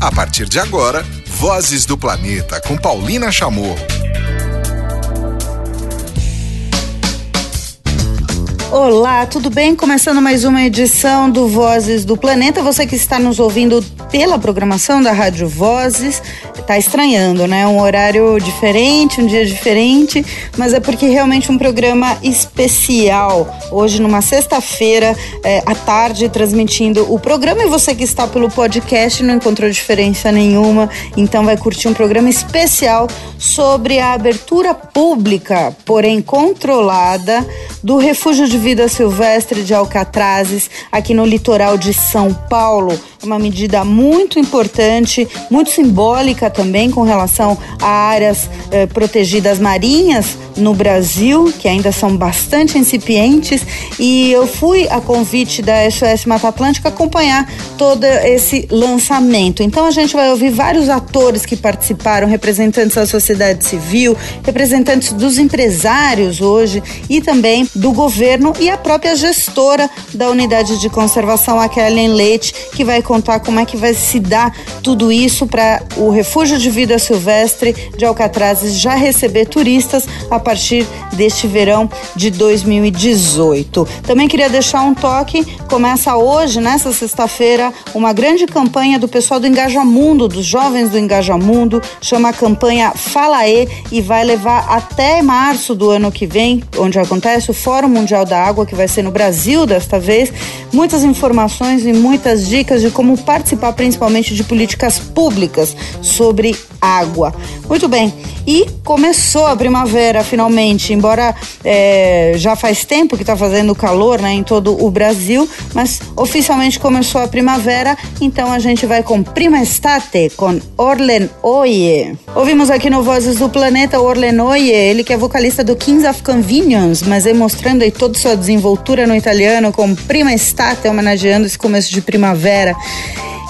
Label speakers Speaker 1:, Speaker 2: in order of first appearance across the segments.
Speaker 1: A partir de agora, Vozes do Planeta com Paulina Chamorro.
Speaker 2: Olá, tudo bem? Começando mais uma edição do Vozes do Planeta. Você que está nos ouvindo pela programação da Rádio Vozes, está estranhando, né? Um horário diferente, um dia diferente, mas é porque realmente um programa especial. Hoje, numa sexta-feira, é, à tarde, transmitindo o programa. E você que está pelo podcast não encontrou diferença nenhuma, então vai curtir um programa especial sobre a abertura pública, porém controlada, do refúgio de vida silvestre de Alcatrazes, aqui no litoral de São Paulo. Uma medida muito importante, muito simbólica também com relação a áreas eh, protegidas marinhas no Brasil, que ainda são bastante incipientes, e eu fui a convite da SOS Mata Atlântica acompanhar todo esse lançamento. Então a gente vai ouvir vários atores que participaram, representantes da sociedade civil, representantes dos empresários hoje e também do governo e a própria gestora da unidade de conservação, a Kellen Leite, que vai contar como é que vai se dar tudo isso para o refúgio de vida silvestre de Alcatrazes já receber turistas a partir deste verão de 2018. Também queria deixar um toque, começa hoje, nessa sexta-feira, uma grande campanha do pessoal do Engajamundo, dos jovens do Engajamundo, chama a campanha Falaê e vai levar até março do ano que vem, onde acontece o Fórum Mundial da Água, que vai ser no Brasil desta vez, muitas informações e muitas dicas de como participar principalmente de políticas públicas sobre água. Muito bem, e começou a primavera finalmente, embora é, já faz tempo que está fazendo calor né, em todo o Brasil, mas oficialmente começou a primavera, então a gente vai com Prima Estate, com Orlen Oye. Ouvimos aqui no Vozes do Planeta Orlen Oye, ele que é vocalista do Kings of Convenience, mas aí mostrando aí toda sua desenvoltura no italiano com Prima Estate, homenageando esse começo de primavera.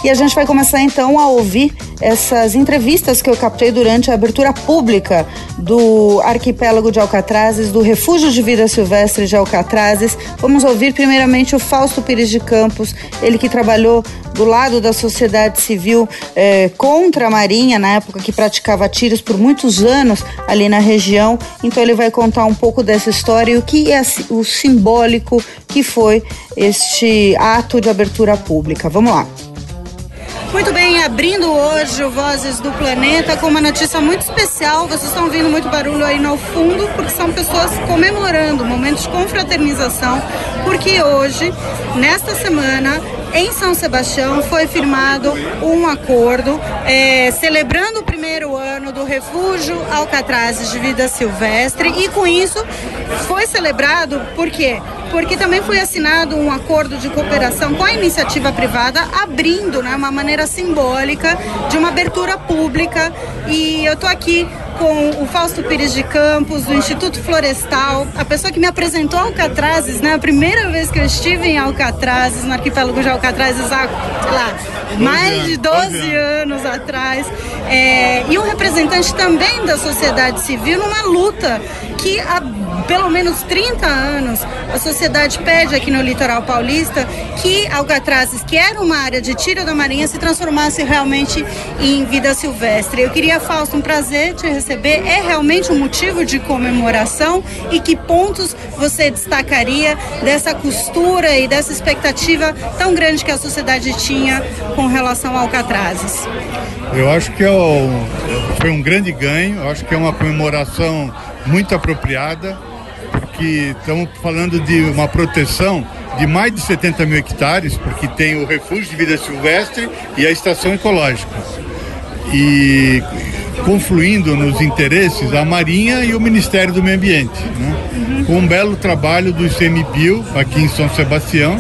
Speaker 2: E a gente vai começar então a ouvir essas entrevistas que eu captei durante a abertura pública do arquipélago de Alcatrazes, do Refúgio de Vida Silvestre de Alcatrazes. Vamos ouvir primeiramente o Fausto Pires de Campos, ele que trabalhou do lado da sociedade civil eh, contra a Marinha, na época que praticava tiros por muitos anos ali na região. Então ele vai contar um pouco dessa história e o que é o simbólico que foi este ato de abertura pública. Vamos lá. Muito bem, abrindo hoje o Vozes do Planeta com uma notícia muito especial. Vocês estão ouvindo muito barulho aí no fundo, porque são pessoas comemorando momentos de confraternização, porque hoje, nesta semana, em São Sebastião foi firmado um acordo é, celebrando o primeiro ano do refúgio Alcatrazes de Vida Silvestre e com isso foi celebrado por quê? Porque também foi assinado um acordo de cooperação com a iniciativa privada, abrindo né, uma maneira simbólica de uma abertura pública. E eu estou aqui com o Fausto Pires de Campos, do Instituto Florestal, a pessoa que me apresentou Alcatrazes, né? A primeira vez que eu estive em Alcatrazes, no arquipélago de Alcatrazes, há, sei lá, mais de 12 anos atrás. É, e um representante também da sociedade civil numa luta que há pelo menos 30 anos a sociedade pede aqui no litoral paulista que Alcatrazes, que era uma área de tiro da marinha, se transformasse realmente em vida silvestre. Eu queria, Fausto, um prazer te receber. É realmente um motivo de comemoração e que pontos você destacaria dessa costura e dessa expectativa tão grande que a sociedade tinha com relação a Alcatrazes?
Speaker 3: Eu acho que é um, foi um grande ganho, eu acho que é uma comemoração muito apropriada, porque estamos falando de uma proteção de mais de 70 mil hectares, porque tem o refúgio de vida silvestre e a estação ecológica. E confluindo nos interesses a Marinha e o Ministério do Meio Ambiente. Né? Com um belo trabalho do ICMBio aqui em São Sebastião,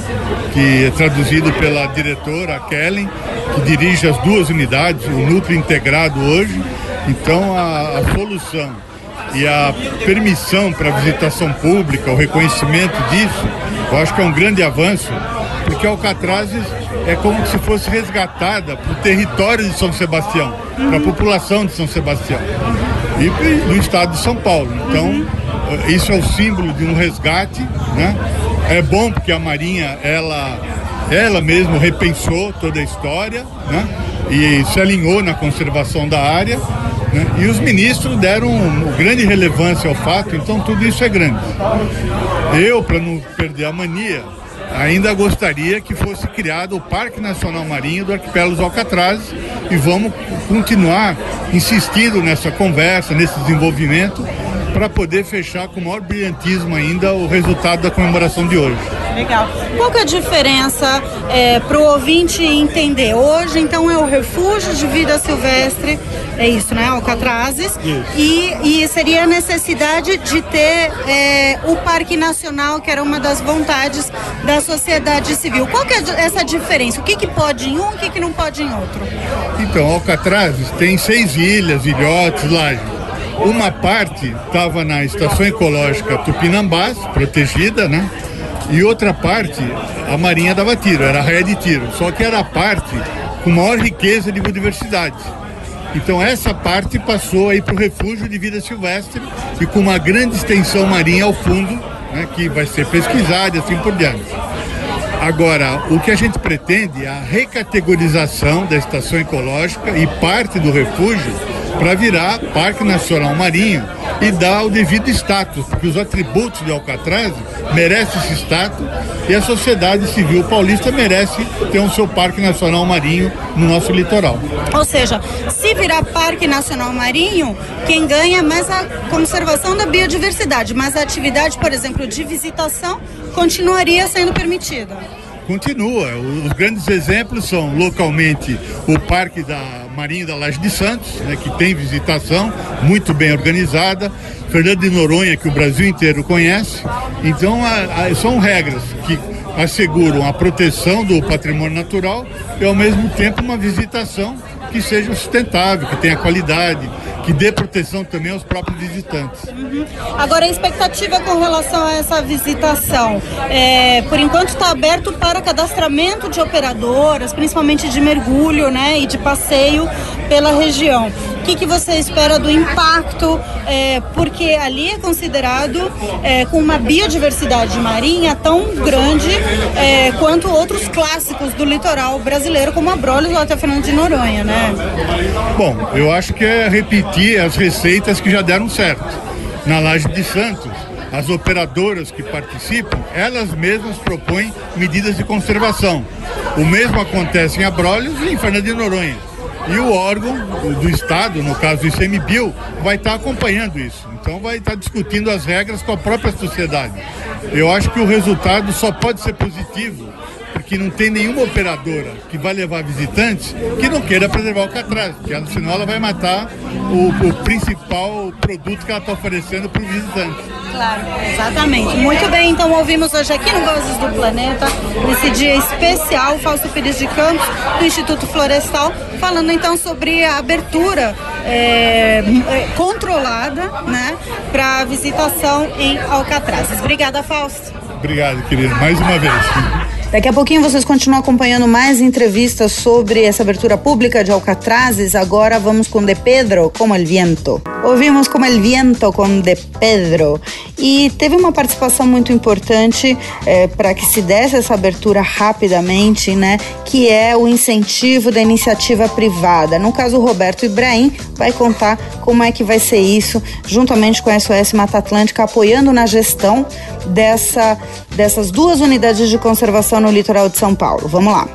Speaker 3: que é traduzido pela diretora Kellen, que dirige as duas unidades, o núcleo integrado hoje. Então a, a solução e a permissão para visitação pública, o reconhecimento disso, eu acho que é um grande avanço, porque Alcatrazes é como se fosse resgatada para o território de São Sebastião, para a população de São Sebastião e do estado de São Paulo. Então, isso é o símbolo de um resgate, né? É bom porque a Marinha, ela, ela mesma repensou toda a história, né? e se alinhou na conservação da área. Né? E os ministros deram grande relevância ao fato, então tudo isso é grande. Eu, para não perder a mania, ainda gostaria que fosse criado o Parque Nacional Marinho do Arquipélago dos Alcatrazes e vamos continuar insistindo nessa conversa, nesse desenvolvimento, para poder fechar com o maior brilhantismo ainda o resultado da comemoração de hoje.
Speaker 2: Legal. Qual que é a diferença é, para o ouvinte entender? Hoje, então, é o refúgio de vida silvestre, é isso, né? Alcatrazes. Isso. E, e seria a necessidade de ter é, o Parque Nacional, que era uma das vontades da sociedade civil. Qual que é essa diferença? O que, que pode em um, o que, que não pode em outro?
Speaker 3: Então, Alcatrazes tem seis ilhas, ilhotes, lajes. Uma parte estava na estação ecológica Tupinambás, protegida, né? E outra parte, a Marinha dava tiro, era a raia de tiro. Só que era a parte com maior riqueza de biodiversidade. Então essa parte passou aí para o refúgio de vida silvestre e com uma grande extensão marinha ao fundo, né, que vai ser pesquisada e assim por diante. Agora, o que a gente pretende é a recategorização da estação ecológica e parte do refúgio para virar Parque Nacional Marinho e dar o devido status, porque os atributos de Alcatraz merecem esse status e a sociedade civil paulista merece ter o um seu Parque Nacional Marinho no nosso litoral.
Speaker 2: Ou seja, se virar Parque Nacional Marinho, quem ganha é mais a conservação da biodiversidade, mas a atividade, por exemplo, de visitação continuaria sendo permitida
Speaker 3: continua. Os grandes exemplos são localmente o Parque da Marinha da Laje de Santos, né, que tem visitação muito bem organizada, Fernando de Noronha, que o Brasil inteiro conhece. Então, a, a, são regras que asseguram a proteção do patrimônio natural e, ao mesmo tempo, uma visitação que seja sustentável, que tenha qualidade, que dê proteção também aos próprios visitantes.
Speaker 2: Uhum. Agora, a expectativa com relação a essa visitação, é, por enquanto está aberto para cadastramento de operadoras, principalmente de mergulho né, e de passeio pela região. O que, que você espera do impacto? É, porque ali é considerado é, com uma biodiversidade marinha tão grande é, quanto outros clássicos do litoral brasileiro, como Abrolhos ou até Fernando de Noronha, né?
Speaker 3: Bom, eu acho que é repetir as receitas que já deram certo. Na Laje de Santos, as operadoras que participam, elas mesmas propõem medidas de conservação. O mesmo acontece em Abrolhos e em Fernando de Noronha. E o órgão do Estado, no caso do ICMBio, vai estar acompanhando isso. Então vai estar discutindo as regras com a própria sociedade. Eu acho que o resultado só pode ser positivo porque não tem nenhuma operadora que vai levar visitantes que não queira preservar o Alcatraz, porque senão ela vai matar o, o principal produto que ela está oferecendo para o visitante.
Speaker 2: Claro, exatamente. Muito bem, então ouvimos hoje aqui no Vozes do Planeta, nesse dia especial, Fausto Pires de Campos, do Instituto Florestal, falando então sobre a abertura é, é controlada né, para visitação em Alcatraz. Obrigada, Fausto.
Speaker 3: Obrigado, querido, mais uma vez.
Speaker 2: Daqui a pouquinho vocês continuam acompanhando mais entrevistas sobre essa abertura pública de Alcatrazes. Agora vamos com De Pedro, como el viento. Ouvimos como el viento com De Pedro. E teve uma participação muito importante é, para que se desse essa abertura rapidamente, né? Que é o incentivo da iniciativa privada. No caso, o Roberto Ibrahim vai contar como é que vai ser isso, juntamente com a SOS Mata Atlântica, apoiando na gestão dessa, dessas duas unidades de conservação no litoral de São Paulo. Vamos lá.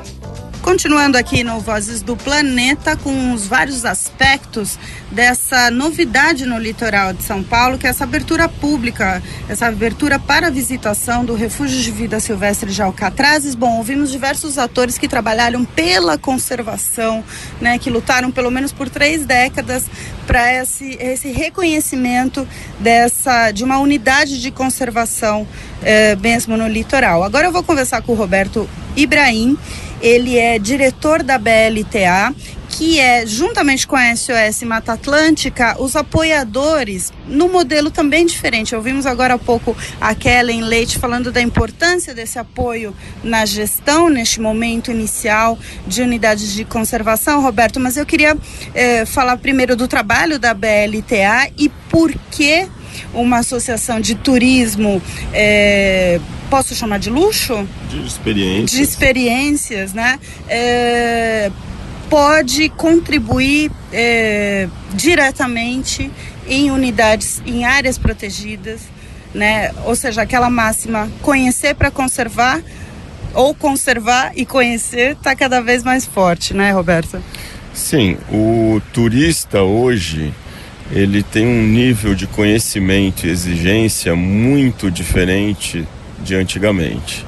Speaker 2: Continuando aqui no Vozes do Planeta, com os vários aspectos dessa novidade no litoral de São Paulo, que é essa abertura pública, essa abertura para visitação do Refúgio de Vida Silvestre de Alcatrazes. Bom, ouvimos diversos atores que trabalharam pela conservação, né, que lutaram pelo menos por três décadas para esse, esse reconhecimento dessa de uma unidade de conservação é, mesmo no litoral. Agora eu vou conversar com o Roberto Ibrahim ele é diretor da BLTA, que é, juntamente com a SOS Mata Atlântica, os apoiadores no modelo também diferente. Ouvimos agora há pouco a Kellen Leite falando da importância desse apoio na gestão, neste momento inicial de unidades de conservação, Roberto, mas eu queria eh, falar primeiro do trabalho da BLTA e por que uma associação de turismo eh, posso chamar de luxo?
Speaker 4: De experiências.
Speaker 2: De experiências, né? É, pode contribuir é, diretamente em unidades, em áreas protegidas, né? Ou seja, aquela máxima conhecer para conservar ou conservar e conhecer está cada vez mais forte, né, Roberto?
Speaker 4: Sim, o turista hoje ele tem um nível de conhecimento e exigência muito diferente de antigamente.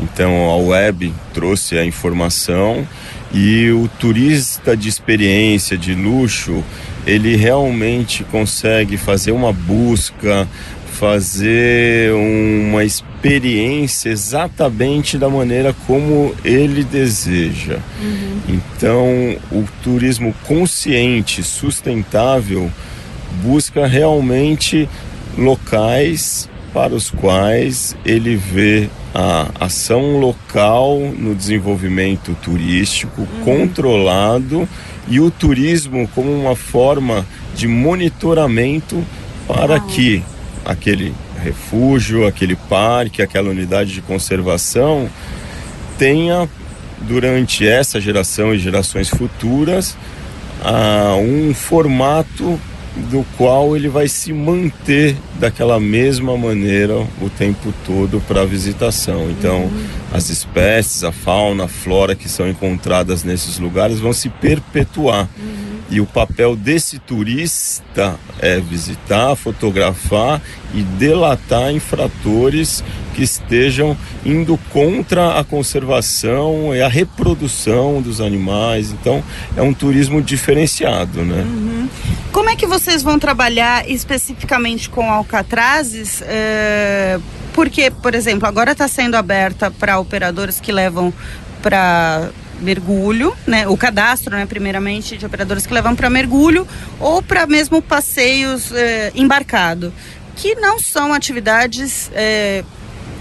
Speaker 4: Então a web trouxe a informação e o turista de experiência, de luxo, ele realmente consegue fazer uma busca, fazer uma experiência exatamente da maneira como ele deseja. Uhum. Então, o turismo consciente, sustentável, busca realmente locais para os quais ele vê a ação local no desenvolvimento turístico uhum. controlado e o turismo como uma forma de monitoramento para uhum. que aquele refúgio, aquele parque, aquela unidade de conservação tenha durante essa geração e gerações futuras uh, um formato do qual ele vai se manter daquela mesma maneira o tempo todo para a visitação. Então, uhum. as espécies, a fauna, a flora que são encontradas nesses lugares vão se perpetuar. Uhum. E o papel desse turista é visitar, fotografar e delatar infratores que estejam indo contra a conservação e a reprodução dos animais. Então, é um turismo diferenciado, né? Uhum.
Speaker 2: Como é que vocês vão trabalhar especificamente com alcatrazes? É... Porque, por exemplo, agora está sendo aberta para operadores que levam para mergulho, né? O cadastro, né? Primeiramente de operadores que levam para mergulho ou para mesmo passeios eh, embarcado, que não são atividades eh,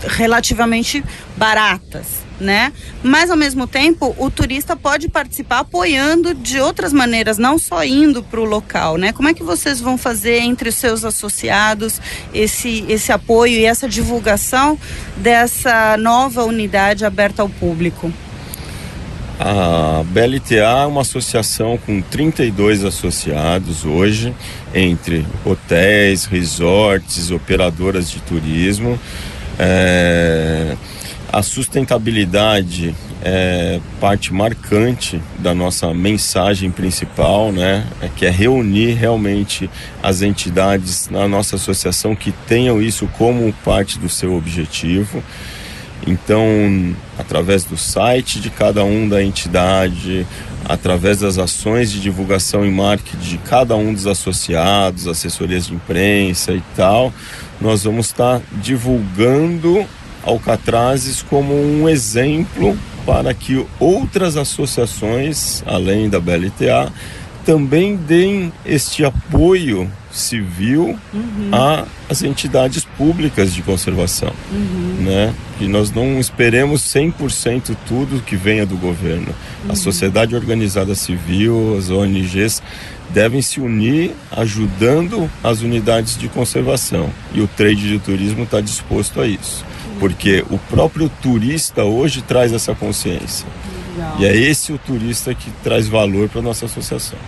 Speaker 2: relativamente baratas. Né? Mas ao mesmo tempo, o turista pode participar apoiando de outras maneiras, não só indo para o local, né? Como é que vocês vão fazer entre os seus associados esse esse apoio e essa divulgação dessa nova unidade aberta ao público?
Speaker 4: A BLTA é uma associação com 32 associados hoje, entre hotéis, resorts, operadoras de turismo. É, a sustentabilidade é parte marcante da nossa mensagem principal, né? É que é reunir realmente as entidades na nossa associação que tenham isso como parte do seu objetivo. Então, através do site de cada um da entidade, através das ações de divulgação e marketing de cada um dos associados, assessorias de imprensa e tal, nós vamos estar divulgando Alcatrazes como um exemplo para que outras associações, além da BLTA, também deem este apoio civil uhum. às entidades públicas de conservação, uhum. né? E nós não esperemos 100% tudo que venha do governo. Uhum. A sociedade organizada civil, as ONGs devem se unir ajudando as unidades de conservação. E o trade de turismo está disposto a isso, porque o próprio turista hoje traz essa consciência. Legal. E é esse o turista que traz valor para nossa associação.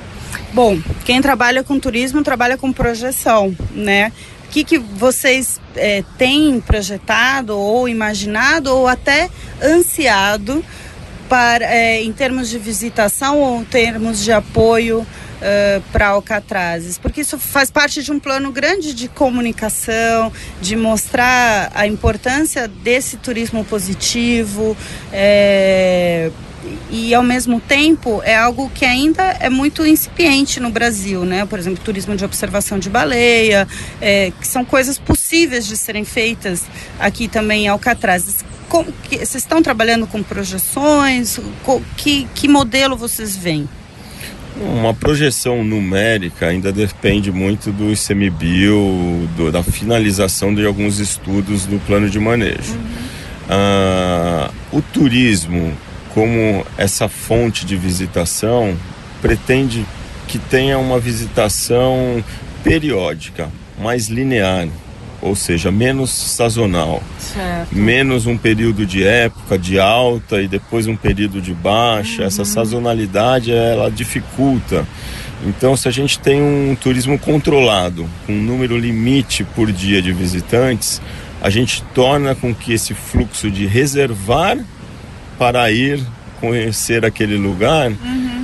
Speaker 2: Bom, quem trabalha com turismo trabalha com projeção, né? O que, que vocês é, têm projetado ou imaginado ou até ansiado para, é, em termos de visitação ou em termos de apoio Uh, para Alcatrazes, porque isso faz parte de um plano grande de comunicação, de mostrar a importância desse turismo positivo, é, e ao mesmo tempo é algo que ainda é muito incipiente no Brasil, né? Por exemplo, turismo de observação de baleia, é, que são coisas possíveis de serem feitas aqui também em Alcatraz. Como que, vocês estão trabalhando com projeções? Com, que, que modelo vocês veem?
Speaker 4: Uma projeção numérica ainda depende muito do ICMBio, do, da finalização de alguns estudos do plano de manejo. Uhum. Ah, o turismo como essa fonte de visitação pretende que tenha uma visitação periódica, mais linear. ou seja, menos sazonal,
Speaker 2: Certo.
Speaker 4: menos um período de época de alta e depois um período de baixa. Essa sazonalidade ela dificulta. Então, se a gente tem um turismo controlado, com um número limite por dia de visitantes, a gente torna com que esse fluxo de reservar para ir conhecer aquele lugar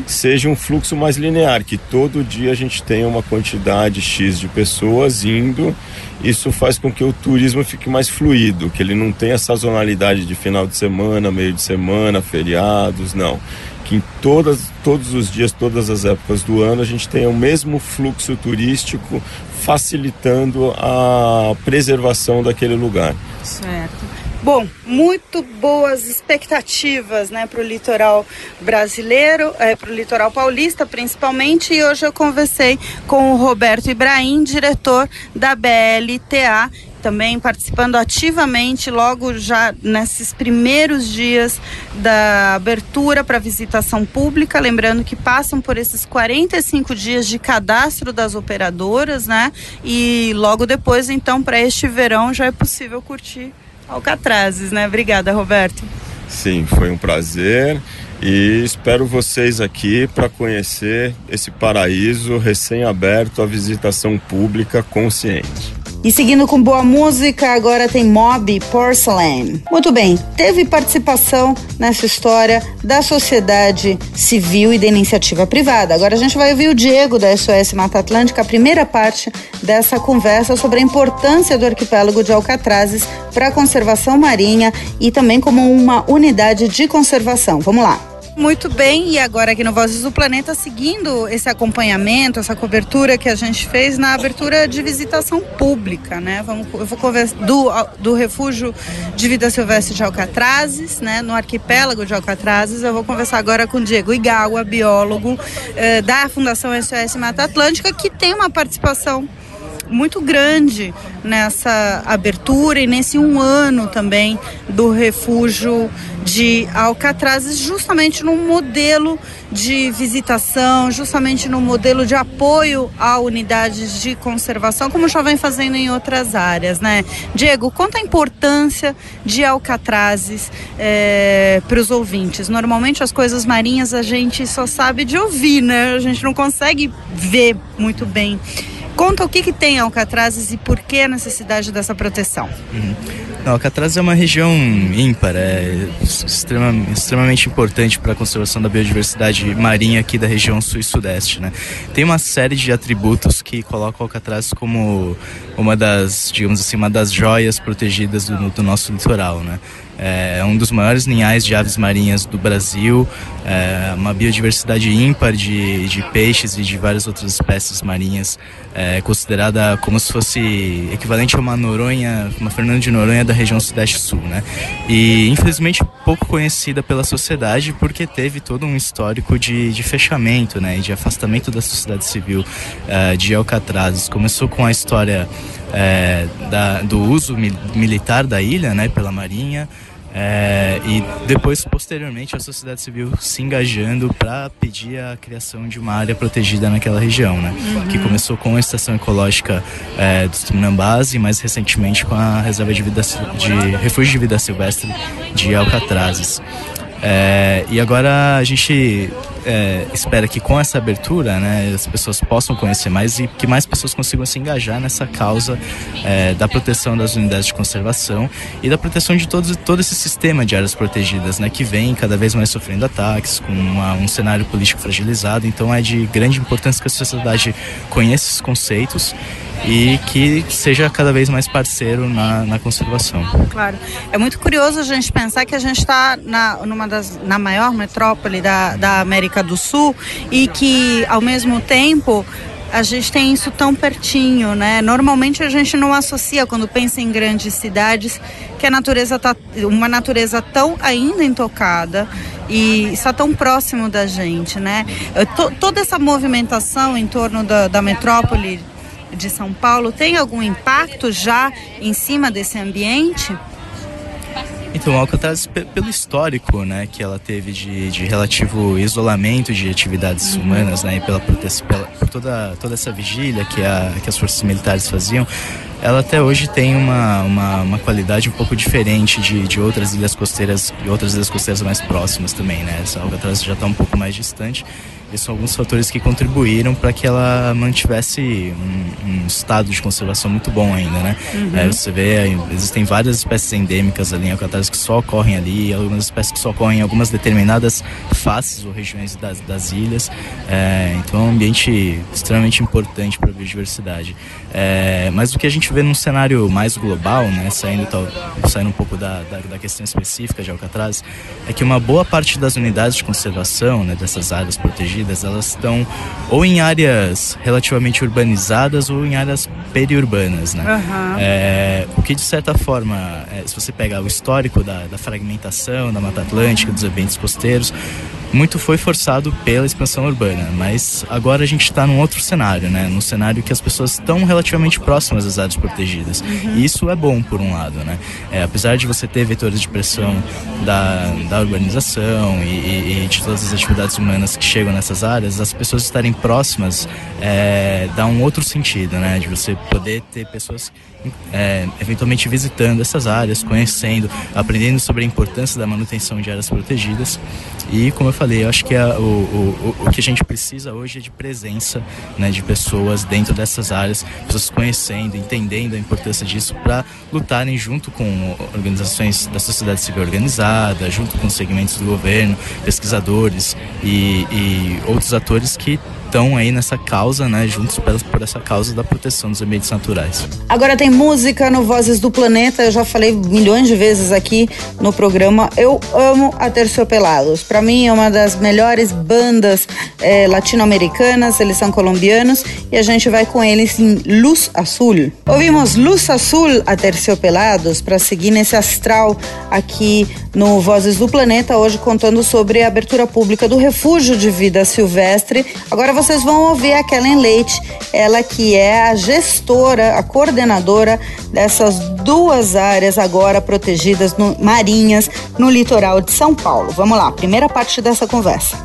Speaker 4: seja um fluxo mais linear, que todo dia a gente tenha uma quantidade X de pessoas indo. Isso faz com que o turismo fique mais fluido, que ele não tenha sazonalidade de final de semana, meio de semana, feriados, não. Que em todas, todos os dias, todas as épocas do ano, a gente tenha o mesmo fluxo turístico, facilitando a preservação daquele lugar.
Speaker 2: Certo. Bom, muito boas expectativas né, para o litoral brasileiro, é, para o litoral paulista principalmente. E hoje eu conversei com o Roberto Ibrahim, diretor da BLTA, também participando ativamente logo já nesses primeiros dias da abertura para visitação pública, lembrando que passam por esses 45 dias de cadastro das operadoras, né? E logo depois, então, para este verão já é possível curtir Alcatrazes, né? Obrigada, Roberto.
Speaker 4: Sim, foi um prazer e espero vocês aqui para conhecer esse paraíso recém-aberto à visitação pública consciente.
Speaker 2: E seguindo com boa música, agora tem Mob Porcelain. Muito bem, teve participação nessa história da sociedade civil e da iniciativa privada. Agora a gente vai ouvir o Diego da SOS Mata Atlântica, a primeira parte dessa conversa sobre a importância do arquipélago de Alcatrazes para a conservação marinha e também como uma unidade de conservação. Vamos lá. Muito bem, e agora aqui no Vozes do Planeta, seguindo esse acompanhamento, essa cobertura que a gente fez na abertura de visitação pública, né? Vamos, eu vou conversar do, do refúgio de vida silvestre de Alcatrazes, né? No arquipélago de Alcatrazes. Eu vou conversar agora com Diego Igawa, biólogo eh, da Fundação SOS Mata Atlântica, que tem uma participação muito grande nessa abertura e nesse um ano também do refúgio de Alcatrazes, justamente num modelo de visitação, justamente no modelo de apoio a unidades de conservação, como já vem fazendo em outras áreas, né? Diego, conta a importância de Alcatrazes é, para os ouvintes. Normalmente as coisas marinhas a gente só sabe de ouvir, né? A gente não consegue ver muito bem. Conta o que, que tem Alcatrazes e por que a necessidade dessa proteção.
Speaker 5: Uhum. Não, Alcatraz é uma região ímpar, é extrema, extremamente importante para a conservação da biodiversidade marinha aqui da região sul e sudeste. Né? Tem uma série de atributos que colocam Alcatraz como uma das, digamos assim, uma das joias protegidas do, do nosso litoral. Né? É um dos maiores ninhais de aves marinhas do Brasil, é uma biodiversidade ímpar de, de peixes e de várias outras espécies marinhas, é considerada como se fosse equivalente a uma Noronha, uma Fernando de Noronha da região sudeste-sul, né? E infelizmente pouco conhecida pela sociedade porque teve todo um histórico de, de fechamento, né? E de afastamento da sociedade civil uh, de Alcatrazes. Começou com a história é, da, do uso mi militar da ilha, né? Pela marinha. É, e depois, posteriormente, a sociedade civil se engajando para pedir a criação de uma área protegida naquela região, né? Uhum. Que começou com a estação ecológica é, dos e mais recentemente com a reserva de, vida, de refúgio de vida silvestre de Alcatrazes. É, e agora a gente é, espera que com essa abertura né, as pessoas possam conhecer mais e que mais pessoas consigam se engajar nessa causa é, da proteção das unidades de conservação e da proteção de todos, todo esse sistema de áreas protegidas né, que vem cada vez mais sofrendo ataques, com uma, um cenário político fragilizado. Então é de grande importância que a sociedade conheça esses conceitos e que seja cada vez mais parceiro na, na conservação.
Speaker 2: Claro. É muito curioso a gente pensar que a gente está na, na maior metrópole da, da América do Sul e que, ao mesmo tempo, a gente tem isso tão pertinho, né? Normalmente a gente não associa quando pensa em grandes cidades que a natureza tá uma natureza tão ainda intocada e está tão próximo da gente, né? Toda essa movimentação em torno da, da metrópole de São Paulo tem algum impacto já em cima desse ambiente?
Speaker 5: Então, Alcatraz, pelo histórico né, que ela teve de, de relativo isolamento de atividades humanas, né, e pela, pela toda, toda essa vigília que, a, que as forças militares faziam, ela até hoje tem uma, uma, uma qualidade um pouco diferente de, de outras ilhas costeiras e outras ilhas costeiras mais próximas também, né? Essa Alcatraz já está um pouco mais distante. Esses são alguns fatores que contribuíram para que ela mantivesse um, um, estado de conservação muito bom ainda, né? Uhum. É, você vê, existem várias espécies endêmicas ali em Alcatraz que só ocorrem ali, algumas espécies que só ocorrem em algumas determinadas faces ou regiões das, das ilhas. É, então é um ambiente extremamente importante para a biodiversidade. É, mas o que a gente vê num cenário mais global, né, saindo, saindo um pouco da, da, da questão específica de Alcatraz, é que uma boa parte das unidades de conservação, né, dessas áreas protegidas, elas estão ou em áreas relativamente urbanizadas ou em áreas periurbanas, né? Uhum. É, o que de certa forma, é, se você pegar o histórico da, da fragmentação da Mata Atlântica, dos ambientes costeiros, muito foi forçado pela expansão urbana, mas agora a gente está num outro cenário, né? Num cenário que as pessoas estão relativamente próximas às áreas protegidas. Uhum. E isso é bom, por um lado, né? É, apesar de você ter vetores de pressão da, da urbanização e, e, e, de todas as atividades humanas que chegam nessas áreas, as pessoas estarem próximas é, dá um outro sentido, né? De você poder ter pessoas é, eventualmente visitando essas áreas, conhecendo, aprendendo sobre a importância da manutenção de áreas protegidas. E, como eu falei, eu acho que a, o, o, o que a gente precisa hoje é de presença né, de pessoas dentro dessas áreas, pessoas conhecendo, entendendo a importância disso para lutarem junto com organizações da sociedade civil organizada, junto com segmentos do governo, pesquisadores e, e outros atores que estão aí nessa causa, né, juntos por, essa causa da proteção dos ambientes naturais.
Speaker 2: Agora tem música no Vozes do Planeta, eu já falei milhões de vezes aqui no programa. Eu amo a Terciopelados. Para mim é uma das melhores bandas é, latino-americanas, eles são colombianos e a gente vai com eles em Luz Azul. Ouvimos Luz Azul a Terciopelados para seguir nesse astral aqui no Vozes do Planeta, hoje contando sobre a abertura pública do Refúgio de Vida Silvestre. Agora vocês vão ouvir a Kellen Leite, ela que é a gestora, a coordenadora dessas duas áreas agora protegidas no, marinhas no litoral de São Paulo. Vamos lá, primeira parte dessa conversa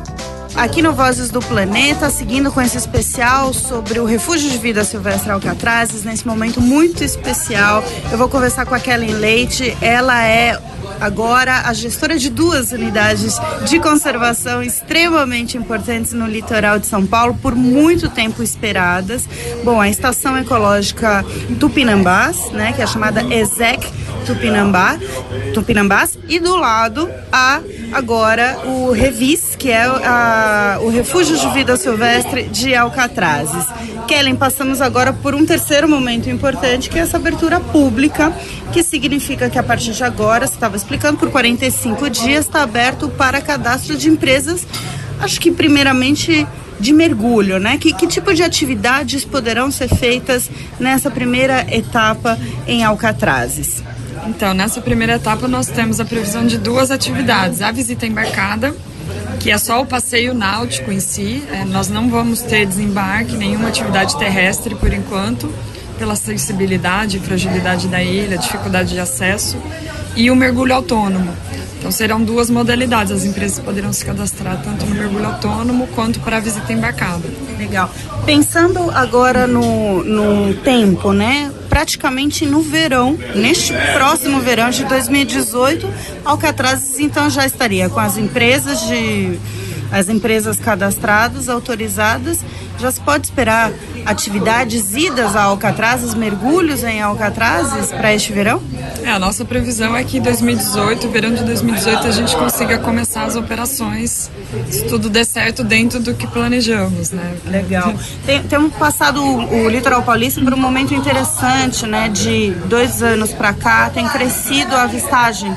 Speaker 2: aqui no Vozes do Planeta, seguindo com esse especial sobre o Refúgio de Vida Silvestre Alcatrazes, nesse momento muito especial. Eu vou conversar com a Kellen Leite, ela é agora a gestora de duas unidades de conservação extremamente importantes no litoral de São Paulo, por muito tempo esperadas. Bom, a Estação Ecológica Tupinambás, né, que é chamada ESEC Tupinambá, Tupinambás, e do lado a agora o Revis, que é a, o Refúgio de Vida Silvestre de Alcatrazes. Kellen, passamos agora por um terceiro momento importante, que é essa abertura pública, que significa que a partir de agora, você estava explicando, por 45 dias está aberto para cadastro de empresas, acho que primeiramente de mergulho, né? Que, que tipo de atividades poderão ser feitas nessa primeira etapa em Alcatrazes?
Speaker 6: Então, nessa primeira etapa, nós temos a previsão de duas atividades: a visita embarcada, que é só o passeio náutico em si. É, nós não vamos ter desembarque, nenhuma atividade terrestre por enquanto, pela sensibilidade e fragilidade da ilha, dificuldade de acesso, e o mergulho autônomo. Então serão duas modalidades. As empresas poderão se cadastrar tanto no mergulho autônomo quanto para a visita embarcada.
Speaker 2: Legal. Pensando agora no, no tempo, né? praticamente no verão, neste próximo verão de 2018, Alcatraz então já estaria com as empresas de as empresas cadastradas, autorizadas, já se pode esperar atividades, idas a Alcatrazes, mergulhos em Alcatrazes para este verão?
Speaker 6: É, a nossa previsão é que em 2018, verão de 2018, a gente consiga começar as operações, se tudo der certo dentro do que planejamos, né?
Speaker 2: Legal. Tem, temos passado o, o litoral paulista por um momento interessante, né? De dois anos para cá, tem crescido a avistagem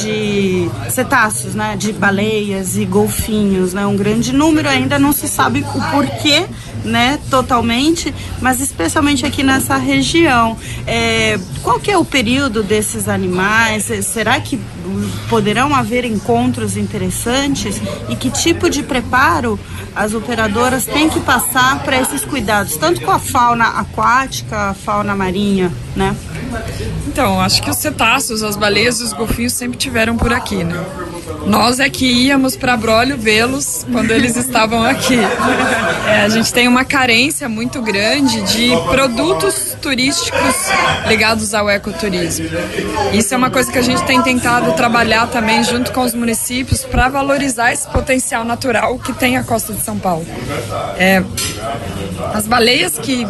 Speaker 2: de cetáceos, né? De baleias e golfinhos, né? Um grande número, ainda não se sabe o porquê né, totalmente, mas especialmente aqui nessa região. É, qual que é o período desses animais? Será que poderão haver encontros interessantes? E que tipo de preparo as operadoras têm que passar para esses cuidados, tanto com a fauna aquática, a fauna marinha, né?
Speaker 6: Então, acho que os cetáceos, as baleias e os golfinhos sempre tiveram por aqui, né? Nós é que íamos para Brolho vê-los quando eles estavam aqui. É, a gente tem uma carência muito grande de produtos turísticos ligados ao ecoturismo. Isso é uma coisa que a gente tem tentado trabalhar também junto com os municípios para valorizar esse potencial natural que tem a costa de São Paulo. É, as baleias que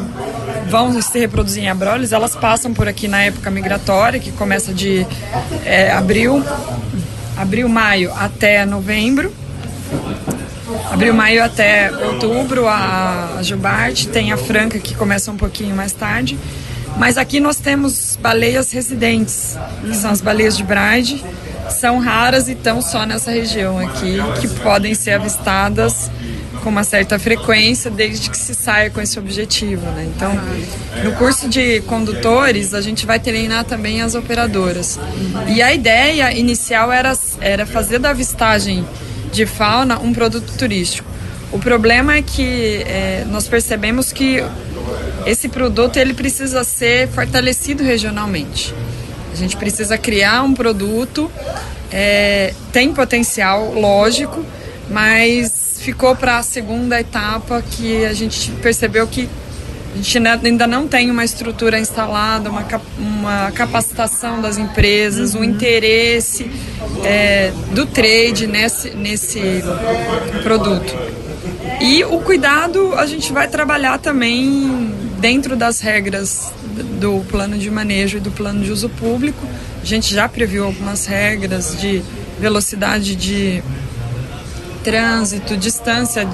Speaker 6: vão se reproduzir em abrolhos, elas passam por aqui na época migratória, que começa de é, abril, abril, maio até novembro. Abril, maio até outubro, a, a Jubarte, tem a Franca que começa um pouquinho mais tarde. Mas aqui nós temos baleias residentes, que são as baleias de Bride, são raras e estão só nessa região aqui, que podem ser avistadas com uma certa frequência desde que se saia com esse objetivo, né? Então, no curso de condutores, a gente vai treinar também as operadoras. E a ideia inicial era, era fazer da avistagem de fauna um produto turístico. O problema é que é, nós percebemos que esse produto ele precisa ser fortalecido regionalmente. A gente precisa criar um produto, é, tem potencial, lógico, mas ficou para a segunda etapa que a gente percebeu que a gente ainda não tem uma estrutura instalada, uma, uma capacitação das empresas, uhum. um interesse é, do trade nesse, nesse produto. E o cuidado a gente vai trabalhar também dentro das regras do plano de manejo e do plano de uso público. A gente já previu algumas regras de velocidade de trânsito, distância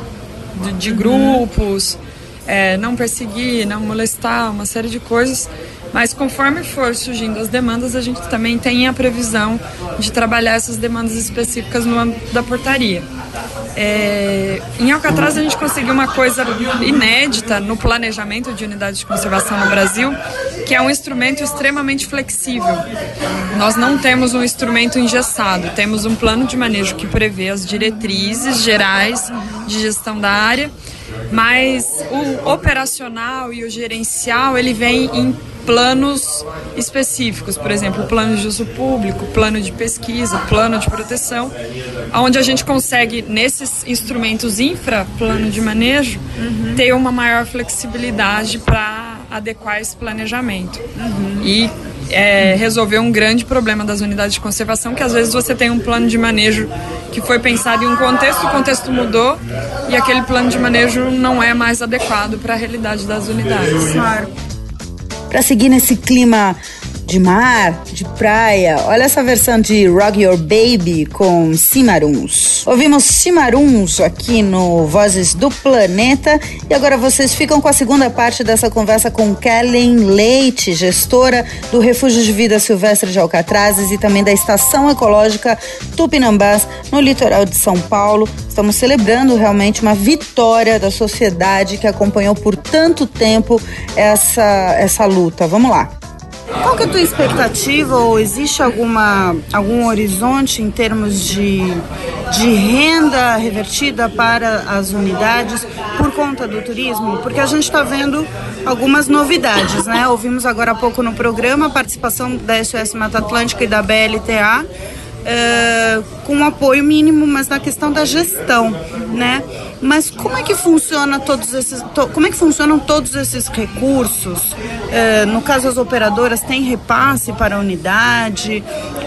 Speaker 6: de, de uhum. grupos, é, não perseguir, não molestar, uma série de coisas. Mas conforme for surgindo as demandas, a gente também tem a previsão de trabalhar essas demandas específicas no âmbito da portaria. É, em Alcatraz a gente conseguiu uma coisa inédita no planejamento de unidades de conservação no Brasil, que é um instrumento extremamente flexível. Nós não temos um instrumento engessado, temos um plano de manejo que prevê as diretrizes gerais de gestão da área, mas o operacional e o gerencial ele vem em planos específicos, por exemplo, plano de uso público, plano de pesquisa, plano de proteção, onde a gente consegue, nesses instrumentos infra, plano de manejo, uhum. ter uma maior flexibilidade para adequar esse planejamento. Uhum. E é, resolver um grande problema das unidades de conservação, que às vezes você tem um plano de manejo que foi pensado em um contexto, o contexto mudou e aquele plano de manejo não é mais adequado para a realidade das unidades.
Speaker 2: Claro para seguir nesse clima de mar, de praia. Olha essa versão de Rock Your Baby com Cimaruns. Ouvimos Cimaruns aqui no Vozes do Planeta e agora vocês ficam com a segunda parte dessa conversa com Kellen Leite, gestora do Refúgio de Vida Silvestre de Alcatrazes e também da Estação Ecológica Tupinambás, no litoral de São Paulo. Estamos celebrando realmente uma vitória da sociedade que acompanhou por tanto tempo essa, essa luta. Vamos lá. Qual que é a tua expectativa ou existe alguma, algum horizonte em termos de, de renda revertida para as unidades por conta do turismo? Porque a gente está vendo algumas novidades, né? Ouvimos agora há pouco no programa a participação da SOS Mata Atlântica e da BLTA uh, com apoio mínimo, mas na questão da gestão, né? Mas como é que funciona todos esses, to, como é que funcionam todos esses recursos? Uh, no caso as operadoras têm repasse para a unidade?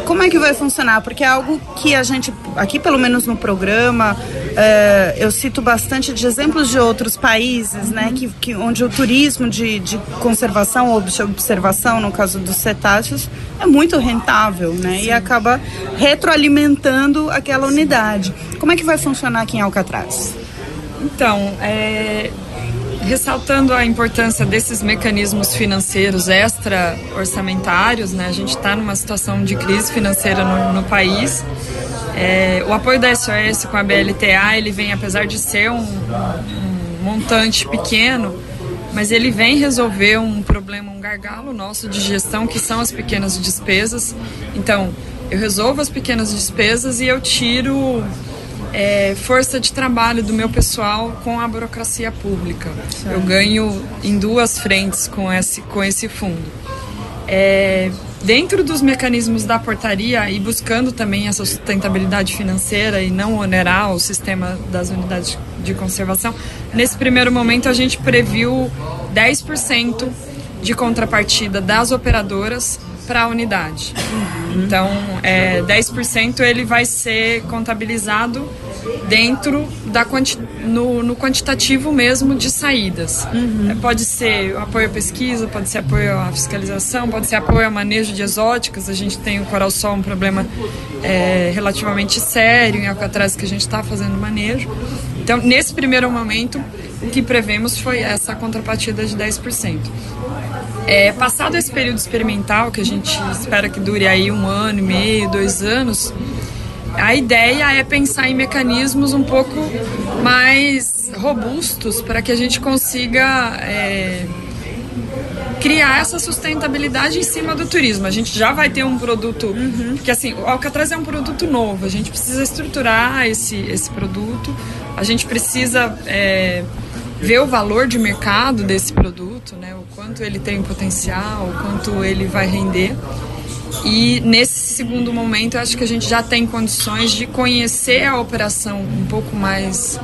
Speaker 2: Como é que vai funcionar? Porque é algo que a gente aqui pelo menos no programa uh, eu cito bastante de exemplos de outros países, né? Que, que onde o turismo de, de conservação ou de observação, no caso dos cetáceos, é muito rentável, né? E acaba retroalimentando aquela unidade. Como é que vai funcionar aqui em Alcatraz?
Speaker 6: Então, é, ressaltando a importância desses mecanismos financeiros extra-orçamentários, né? a gente está numa situação de crise financeira no, no país. É, o apoio da SOS com a BLTA, ele vem, apesar de ser um, um montante pequeno, mas ele vem resolver um problema, um gargalo nosso de gestão, que são as pequenas despesas. Então, eu resolvo as pequenas despesas e eu tiro é, força de trabalho do meu pessoal com a burocracia pública. Eu ganho em duas frentes com esse, com esse fundo. É, dentro dos mecanismos da portaria e buscando também essa sustentabilidade financeira e não onerar o sistema das unidades de conservação, nesse primeiro momento a gente previu 10% de contrapartida das operadoras para a unidade. Então, é, 10% ele vai ser contabilizado dentro da quanti no, no, quantitativo mesmo de saídas. Uhum. Pode ser apoio à pesquisa, pode ser apoio à fiscalização, pode ser apoio ao manejo de exóticas. A gente tem o coral sol um problema é, relativamente sério em Alcatraz que a gente está fazendo manejo. Então, nesse primeiro momento, o que prevemos foi essa contrapartida de 10%. É, passado esse período experimental, que a gente espera que dure aí um ano e meio, dois anos, a ideia é pensar em mecanismos um pouco mais robustos para que a gente consiga é, criar essa sustentabilidade em cima do turismo. A gente já vai ter um produto, uhum. porque assim, o Alcatraz é um produto novo, a gente precisa estruturar esse, esse produto, a gente precisa é, ver o valor de mercado desse produto, né, quanto ele tem potencial, quanto ele vai render. E nesse segundo momento, acho que a gente já tem condições de conhecer a operação um pouco mais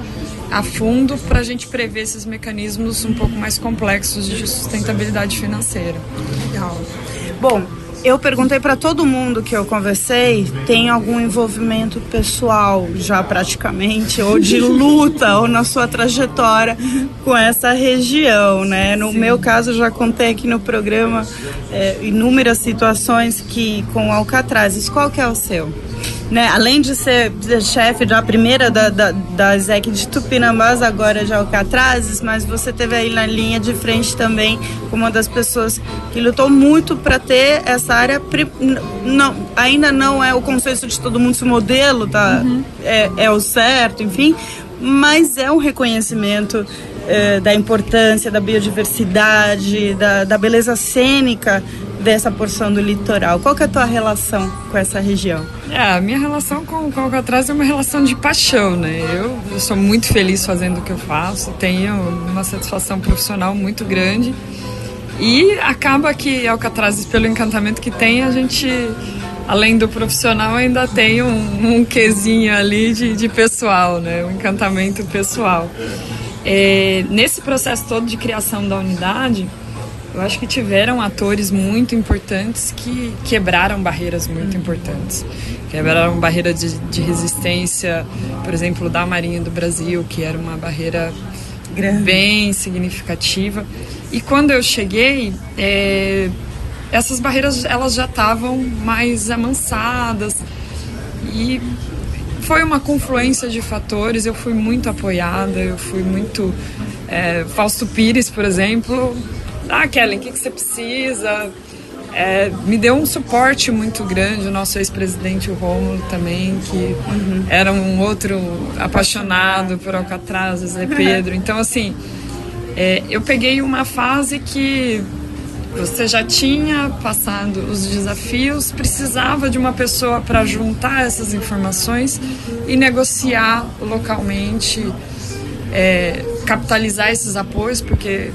Speaker 6: a fundo para a gente prever esses mecanismos um pouco mais complexos de sustentabilidade financeira.
Speaker 2: Legal. Bom, eu perguntei para todo mundo que eu conversei, tem algum envolvimento pessoal já praticamente, ou de luta, ou na sua trajetória com essa região, né? No Sim. meu caso, já contei aqui no programa é, inúmeras situações que com Alcatrazes. Qual que é o seu? né, além de ser chefe da primeira da, da, da ZEC de Tupinambás, agora de Alcatrazes, mas você teve aí na linha de frente também como uma das pessoas que lutou muito para ter essa área. Não, ainda não é o consenso de todo mundo se o modelo tá, uhum. é, é o certo, enfim, mas é um reconhecimento é, da importância da biodiversidade, da, da beleza cênica dessa porção do litoral. Qual que é a tua relação com essa região?
Speaker 6: É, a minha relação com, com Alcatraz é uma relação de paixão, né? Eu, eu sou muito feliz fazendo o que eu faço, tenho uma satisfação profissional muito grande. E acaba que Alcatraz, pelo encantamento que tem, a gente, além do profissional, ainda tem um, um quesinho ali de, de pessoal, né? Um encantamento pessoal. É, nesse processo todo de criação da unidade, eu acho que tiveram atores muito importantes que quebraram barreiras muito importantes. Quebraram barreira de, de resistência, por exemplo, da Marinha do Brasil, que era uma barreira Grande. bem significativa. E quando eu cheguei, é, essas barreiras elas já estavam mais amansadas e foi uma confluência de fatores. Eu fui muito apoiada, eu fui muito é, Fausto Pires, por exemplo, ah, Kellen, o que, que você precisa? É, me deu um suporte muito grande o nosso ex-presidente, o Rômulo, também, que uhum. era um outro apaixonado por Alcatraz, Zé Pedro. Então, assim, é, eu peguei uma fase que você já tinha passado os desafios, precisava de uma pessoa para juntar essas informações e negociar localmente, é, capitalizar esses apoios, porque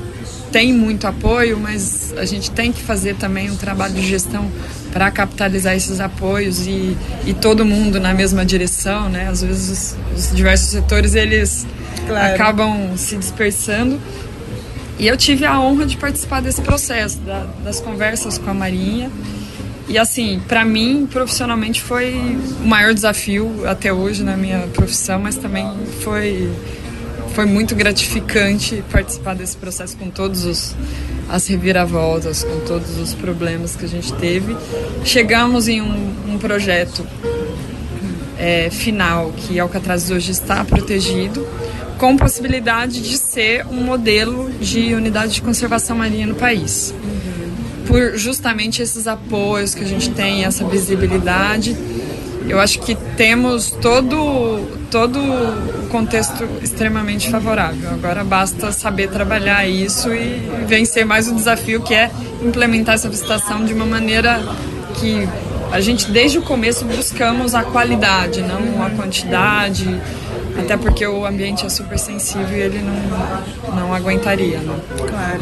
Speaker 6: tem muito apoio, mas a gente tem que fazer também um trabalho de gestão para capitalizar esses apoios e, e todo mundo na mesma direção, né? Às vezes os, os diversos setores eles claro. acabam se dispersando. E eu tive a honra de participar desse processo, da, das conversas com a Marinha. E assim, para mim, profissionalmente, foi o maior desafio até hoje na minha profissão, mas também foi foi muito gratificante participar desse processo com todos os as reviravoltas, com todos os problemas que a gente teve. Chegamos em um, um projeto é, final que Alcatraz hoje está protegido, com possibilidade de ser um modelo de unidade de conservação marinha no país. Por justamente esses apoios que a gente tem, essa visibilidade eu acho que temos todo, todo o contexto extremamente favorável. Agora basta saber trabalhar isso e vencer mais o desafio que é implementar essa licitação de uma maneira que a gente desde o começo buscamos a qualidade, não a quantidade. Até porque o ambiente é super sensível e ele não, não aguentaria. Né?
Speaker 2: Claro.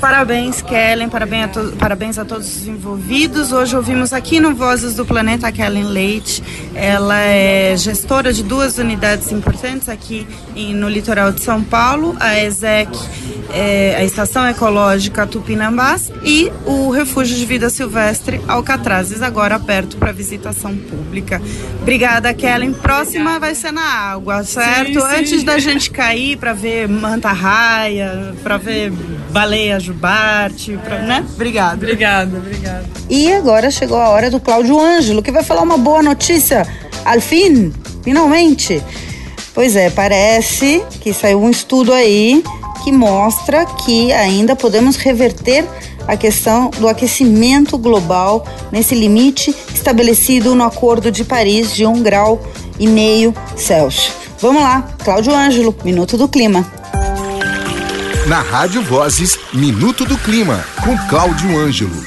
Speaker 2: Parabéns, Kellen, parabéns a, parabéns a todos os envolvidos. Hoje ouvimos aqui no Vozes do Planeta a Kellen Leite. Ela é gestora de duas unidades importantes aqui em, no litoral de São Paulo, a ESEC, é, a Estação Ecológica Tupinambás e o Refúgio de Vida Silvestre Alcatrazes, agora aberto para visitação pública. Obrigada, Kellen. Próxima vai ser na água, certo? Sim, sim. Antes da gente cair para ver manta-raia, para ver baleia jubarte, pra, né? Obrigada.
Speaker 6: Obrigada, obrigada.
Speaker 2: E agora chegou a hora do Cláudio Ângelo, que vai falar uma boa notícia. Al fim, finalmente. Pois é, parece que saiu um estudo aí que mostra que ainda podemos reverter a questão do aquecimento global nesse limite estabelecido no Acordo de Paris de um grau e meio Celsius. Vamos lá, Cláudio Ângelo, Minuto do Clima.
Speaker 1: Na Rádio Vozes, Minuto do Clima, com Cláudio Ângelo.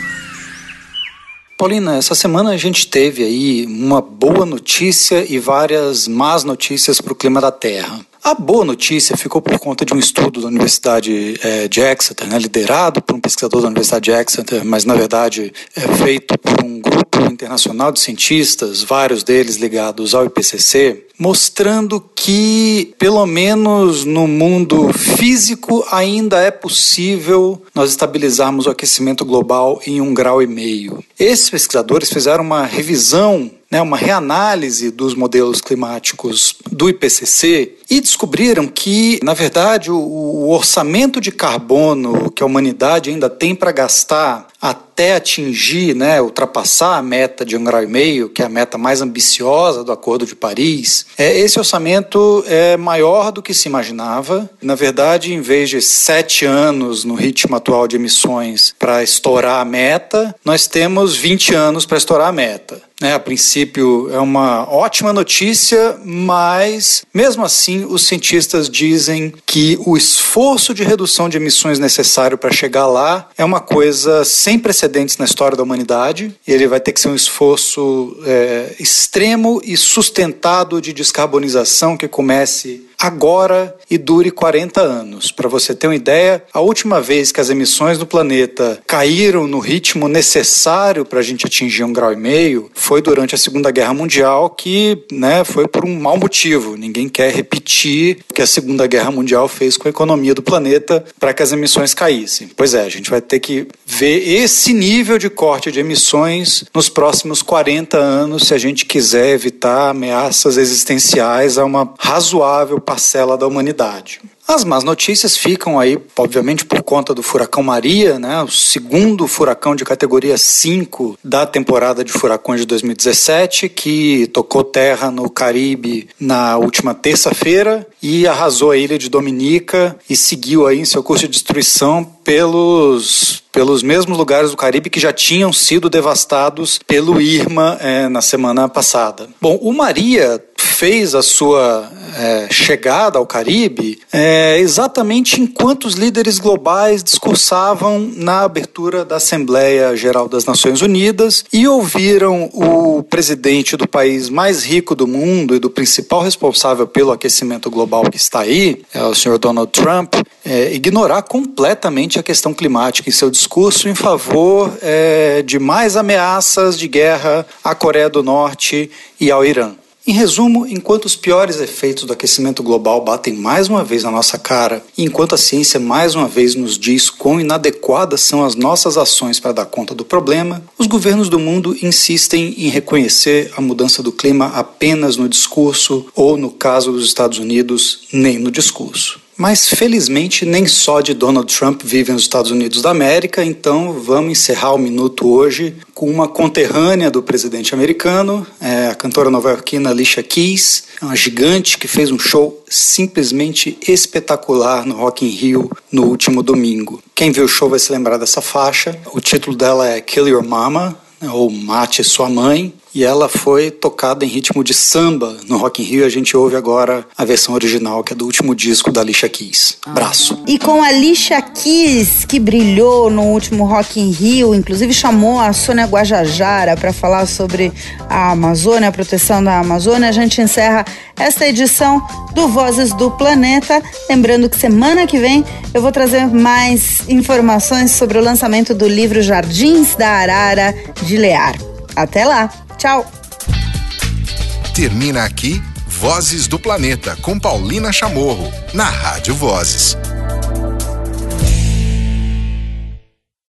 Speaker 7: Paulina, essa semana a gente teve aí uma boa notícia e várias más notícias para o clima da Terra. A boa notícia ficou por conta de um estudo da Universidade é, de Exeter, né, liderado por um pesquisador da Universidade de Exeter, mas na verdade é feito por um grupo internacional de cientistas, vários deles ligados ao IPCC, mostrando que, pelo menos no mundo físico, ainda é possível nós estabilizarmos o aquecimento global em um grau e meio. Esses pesquisadores fizeram uma revisão né, uma reanálise dos modelos climáticos do IPCC e descobriram que, na verdade, o, o orçamento de carbono que a humanidade ainda tem para gastar até atingir, né, ultrapassar a meta de um grau e meio, que é a meta mais ambiciosa do Acordo de Paris, é, esse orçamento é maior do que se imaginava. Na verdade, em vez de sete anos no ritmo atual de emissões para estourar a meta, nós temos 20 anos para estourar a meta. Né, a princípio é uma ótima notícia, mas mesmo assim os cientistas dizem que o esforço de redução de emissões necessário para chegar lá é uma coisa sem precedentes na história da humanidade. Ele vai ter que ser um esforço é, extremo e sustentado de descarbonização que comece agora e dure 40 anos. Para você ter uma ideia, a última vez que as emissões do planeta caíram no ritmo necessário para a gente atingir um grau e meio foi durante a Segunda Guerra Mundial, que né, foi por um mau motivo. Ninguém quer repetir o que a Segunda Guerra Mundial fez com a economia do planeta para que as emissões caíssem. Pois é, a gente vai ter que ver esse nível de corte de emissões nos próximos 40 anos se a gente quiser evitar ameaças existenciais a uma razoável parcela da humanidade. As más notícias ficam aí, obviamente, por conta do furacão Maria, né, o segundo furacão de categoria 5 da temporada de furacões de 2017, que tocou terra no Caribe na última terça-feira e arrasou a ilha de Dominica e seguiu aí em seu curso de destruição pelos pelos mesmos lugares do Caribe que já tinham sido devastados pelo Irma é, na semana passada. Bom, o Maria fez a sua é, chegada ao Caribe é, exatamente enquanto os líderes globais discursavam na abertura da Assembleia Geral das Nações Unidas e ouviram o presidente do país mais rico do mundo e do principal responsável pelo aquecimento global que está aí, é o senhor Donald Trump, é, ignorar completamente a questão climática em seu discurso em favor é, de mais ameaças de guerra à Coreia do Norte e ao Irã. Em resumo, enquanto os piores efeitos do aquecimento global batem mais uma vez na nossa cara, e enquanto a ciência mais uma vez nos diz quão inadequadas são as nossas ações para dar conta do problema, os governos do mundo insistem em reconhecer a mudança do clima apenas no discurso ou, no caso dos Estados Unidos, nem no discurso. Mas felizmente nem só de Donald Trump vivem os Estados Unidos da América, então vamos encerrar o minuto hoje com uma conterrânea do presidente americano, é a cantora nova-iorquina Alicia Keys, uma gigante que fez um show simplesmente espetacular no Rock in Rio no último domingo. Quem viu o show vai se lembrar dessa faixa. O título dela é Kill Your Mama, ou Mate Sua Mãe, e ela foi tocada em ritmo de samba no Rock in Rio. A gente ouve agora a versão original, que é do último disco da Alicia Keys. Braço.
Speaker 2: E com a Alicia Keys, que brilhou no último Rock in Rio, inclusive chamou a Sônia Guajajara para falar sobre a Amazônia, a proteção da Amazônia, a gente encerra esta edição do Vozes do Planeta. Lembrando que semana que vem eu vou trazer mais informações sobre o lançamento do livro Jardins da Arara de Lear. Até lá! Tchau.
Speaker 1: Termina aqui Vozes do Planeta com Paulina Chamorro, na Rádio Vozes.